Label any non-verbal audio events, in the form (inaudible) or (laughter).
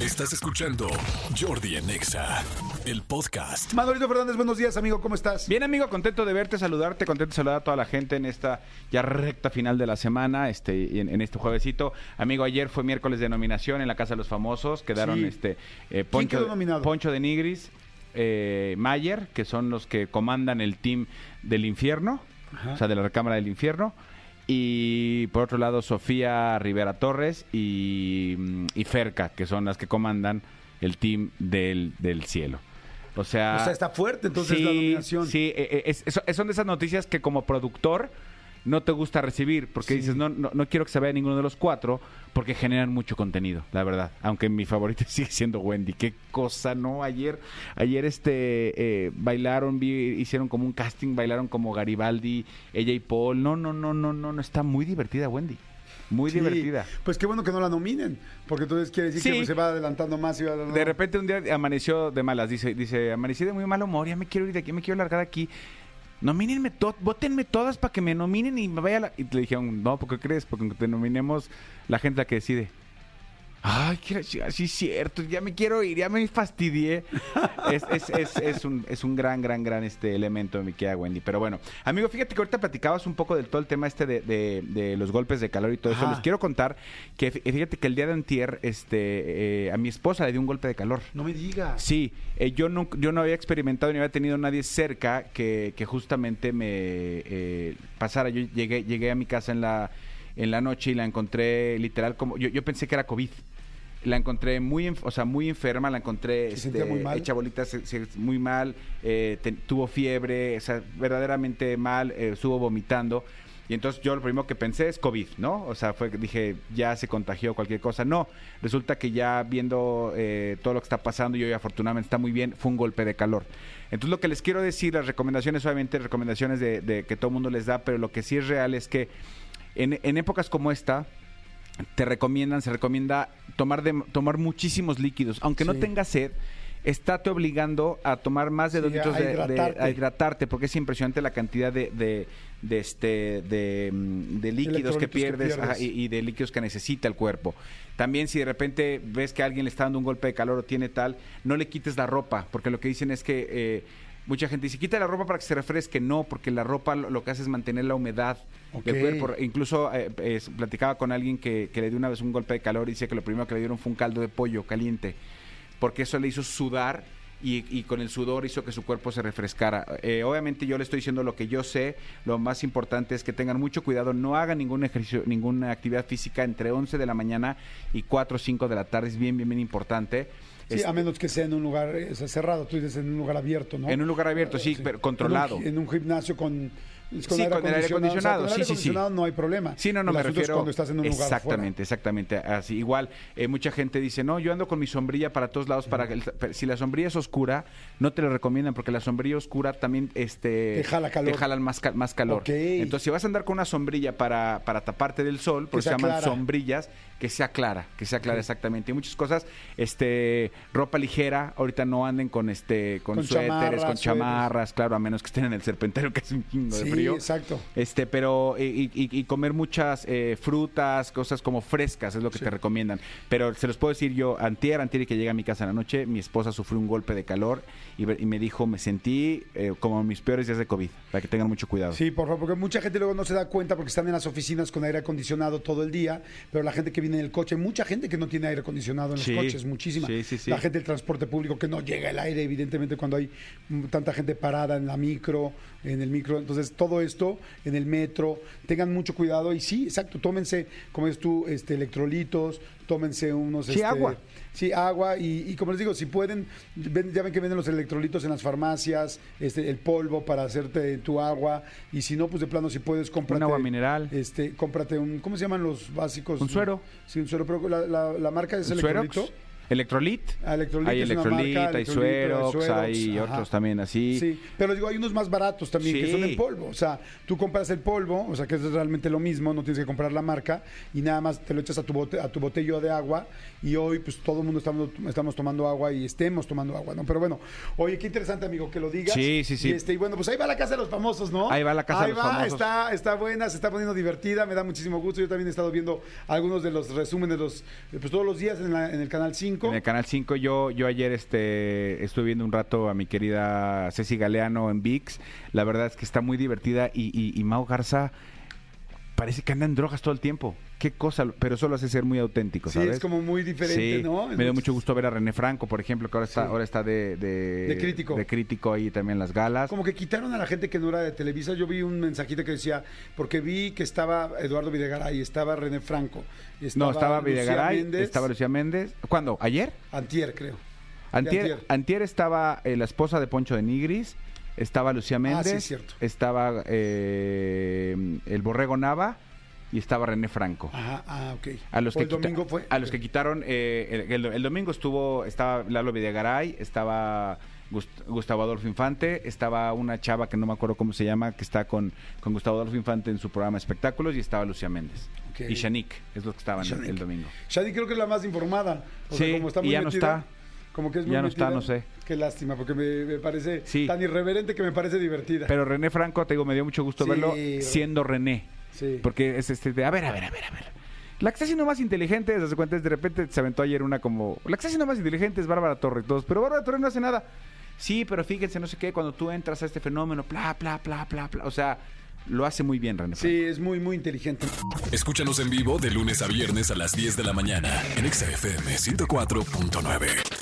Estás escuchando Jordi en Exa, el podcast. Manolito Fernández, buenos días, amigo, ¿cómo estás? Bien, amigo, contento de verte, saludarte, contento de saludar a toda la gente en esta ya recta final de la semana, este, y en, en este juevesito. Amigo, ayer fue miércoles de nominación en la Casa de los Famosos, quedaron Sí. este eh, Poncho, quedó nominado? Poncho de Nigris, eh, Mayer, que son los que comandan el team del infierno, Ajá. o sea, de la recámara del infierno. Y por otro lado, Sofía Rivera Torres y, mm, y Ferca, que son las que comandan el team del, del cielo. O sea, O sea, está fuerte entonces la nominación. Sí, es- es- son de esas noticias que como productor no te gusta recibir, porque Sí. dices, no, no, no quiero que se vea ninguno de los cuatro, porque generan mucho contenido, la verdad. Aunque mi favorita (laughs) sigue siendo Wendy. Qué cosa, ¿no? Ayer, ayer este eh, bailaron, vi- hicieron como un casting, bailaron como Garibaldi, ella y Paul. No, no, no, no, no, no, está muy divertida Wendy. Muy Sí, divertida. Pues qué bueno que no la nominen, porque entonces quiere decir Sí. que pues, se va adelantando más y va adelantando De repente un día amaneció de malas, dice, dice, amanecí de muy mal humor, ya me quiero ir de aquí, me quiero largar de aquí. Nomínenme, to votenme todas para que me nominen y me vaya la... Y le dijeron, no, ¿por qué crees? Porque te nominemos, la gente la que decide. Ay, quiero, sí, es cierto, ya me quiero ir, ya me fastidié. (laughs) es, es, es, es un, es un gran, gran, gran este elemento de mi querida Wendy. Pero bueno, amigo, fíjate que ahorita platicabas un poco del todo el tema este de, de- de los golpes de calor y todo eso. Les quiero contar que fí- fíjate que el día de antier, este, eh, a mi esposa le dio un golpe de calor. No me digas. Sí, eh, yo, no, yo no había experimentado ni había tenido nadie cerca que, que justamente me eh, pasara. Yo llegué, llegué a mi casa en la, en la noche y la encontré literal como... Yo, yo pensé que era COVID. La encontré muy, o sea, muy enferma, la encontré ¿Se sentía muy mal? hecha bolitas, se- se- muy mal, eh, te- tuvo fiebre, o sea, verdaderamente mal, eh, estuvo vomitando. Y entonces yo lo primero que pensé es COVID, ¿no? O sea, fue dije, ya se contagió cualquier cosa. No, resulta que ya viendo eh, todo lo que está pasando y hoy afortunadamente está muy bien, fue un golpe de calor. Entonces lo que les quiero decir, las recomendaciones, obviamente recomendaciones de, de que todo el mundo les da, pero lo que sí es real es que en, en épocas como esta, te recomiendan, se recomienda tomar, de, tomar muchísimos líquidos. Aunque no Sí. tengas sed, estate obligando a tomar más de Sí, dos litros a de, de- hidratarte. a hidratarte, porque es impresionante la cantidad de, de, de este, de, mm, líquidos que pierdes, pierdes. ajá, y, y de líquidos que necesita el cuerpo. También si de repente ves que alguien le está dando un golpe de calor o tiene tal, no le quites la ropa, porque lo que dicen es que... eh, Mucha gente dice, quita la ropa para que se refresque. No, porque la ropa lo, lo que hace es mantener la humedad del Ok. cuerpo. Incluso eh, es- platicaba con alguien que, que le dio una vez un golpe de calor y decía que lo primero que le dieron fue un caldo de pollo caliente, porque eso le hizo sudar y, y con el sudor hizo que su cuerpo se refrescara. Eh, obviamente yo le estoy diciendo lo que yo sé, lo más importante es que tengan mucho cuidado, no hagan ningún ejercicio, ninguna actividad física entre 11 de la mañana y 4 o 5 de la tarde, es bien, bien, bien importante. Sí, Este, a menos que sea en un lugar eh, cerrado, tú dices en un lugar abierto, ¿no? En un lugar abierto, sí, pero controlado. En un, gi- en un gimnasio con, con Sí, con el aire acondicionado, O sea, con sí, el aire sí, sí. acondicionado no hay problema. Sí, no, no, El me asunto es refiero. cuando estás en un lugar exactamente, exactamente. Así, igual, eh, mucha gente dice, no, yo ando con mi sombrilla para todos lados, para que el- si la sombrilla es oscura, no te lo recomiendan, porque la sombrilla oscura también este, Te jala calor. te jalan más, más calor. Entonces, si vas a andar con una sombrilla para, para taparte del sol, Que pues se llaman clara. sombrillas, que sea clara, que sea clara exactamente. Y muchas cosas, este, ropa ligera, ahorita no anden con este, con, Con suéteres, chamarras, con suéteres. chamarras, claro, a menos que estén en el serpentero, que es un chingo de Sí, exacto. Este, pero y, y- y comer muchas eh, frutas, cosas como frescas es lo que Sí. te recomiendan. Pero se los puedo decir yo, antier, antier que llegué a mi casa en la noche, mi esposa sufrió un golpe de calor y, me dijo, me sentí eh, como mis peores días de COVID, para que tengan mucho cuidado. Sí, por favor, porque mucha gente luego no se da cuenta porque están en las oficinas con aire acondicionado todo el día, pero la gente que viene en el coche, mucha gente que no tiene aire acondicionado en los Sí. coches, muchísima. Sí, sí, sí. La gente del transporte público que no llega el aire, evidentemente, cuando hay mm, tanta gente parada en la micro, en el micro. Entonces, todo esto en el metro, tengan mucho cuidado y sí, exacto, tómense, como es tú, este, electrolitos, tómense unos... Sí, este, agua. Sí, agua y, y como les digo, si pueden, ven- ya ven que venden los electrolitos en las farmacias, este, el polvo para hacerte tu agua y si no, pues de plano si puedes cómprate agua mineral. este, cómprate un, ¿cómo se llaman los básicos? Un suero. Sí, un suero, pero la, la, la marca es ¿Un electrolito. Suerox? ¿Electrolit? Ah, Electrolit hay es una Electrolit, marca, hay Suerox, Suerox, hay ajá. otros también así. Sí, pero digo, hay unos más baratos también que Sí. son en polvo. O sea, tú compras el polvo, o sea, que es realmente lo mismo, no tienes que comprar la marca y nada más te lo echas a tu, bote, a tu botello de agua y hoy pues todo el mundo estamos, estamos tomando agua y estemos tomando agua, ¿no? Pero bueno, oye, qué interesante, amigo, que lo digas. Sí, sí, sí. Y, este, y bueno, pues ahí va la Casa de los Famosos, ¿no? Ahí va la Casa de Ahí los va, Famosos. Está, está buena, se está poniendo divertida, me da muchísimo gusto. Yo también he estado viendo algunos de los resúmenes, los, pues todos los días en, la- en el Canal 5 5. En el Canal 5 yo, yo ayer este, estuve viendo un rato a mi querida Ceci Galeano en VIX. La verdad es que está muy divertida y, y, y Mau Garza parece que anda en drogas todo el tiempo. Qué cosa, pero eso lo hace ser muy auténtico, Sí, ¿sabes? es como muy diferente, Sí, ¿no? Me dio mucho gusto ver a René Franco, por ejemplo, que ahora está, Sí. ahora está de, de, De crítico. de crítico ahí también las galas. Como que quitaron a la gente que no era de Televisa. Yo vi un mensajito que decía, porque vi que estaba Eduardo Videgaray, estaba René Franco. no, estaba Lucía Videgaray, Méndez, estaba Lucía Méndez. ¿Cuándo? ¿Ayer? Antier, creo. Antier, Antier. antier estaba eh, la esposa de Poncho de Nigris, estaba Lucía Méndez, Ah, sí, cierto. estaba eh, el Borrego Nava y estaba René Franco. Ajá, ah, ok. A los ¿O que el quita- domingo fue. a los que quitaron eh, el, el- el domingo estuvo estaba Lalo Videgaray, estaba Gust- Gustavo Adolfo Infante, estaba una chava que no me acuerdo cómo se llama, que está con, con Gustavo Adolfo Infante en su programa espectáculos y estaba Lucía Méndez. Y Shanique, es los que estaban el- el domingo. Shadi creo que es la más informada. O sea, como está y muy ya no está. Como que es muy Ya no está, no sé. Qué lástima, porque me, me parece Sí. tan irreverente que me parece divertida. Pero René Franco, te digo, me dio mucho gusto Sí, verlo siendo René. sí. Porque es este de, a ver, a ver, a ver, a ver. La que está siendo más inteligente, desde cuenta, de repente se aventó ayer una como, la que está siendo más inteligente es Bárbara Torre y todos, pero Bárbara Torre no hace nada. Sí, pero fíjense, no sé qué, cuando tú entras a este fenómeno, bla, bla, bla, bla, bla. O sea, lo hace muy bien René Franco. Sí, es muy, muy inteligente. Escúchanos en vivo de lunes a viernes a las 10 de la mañana en Exa FM 104.9.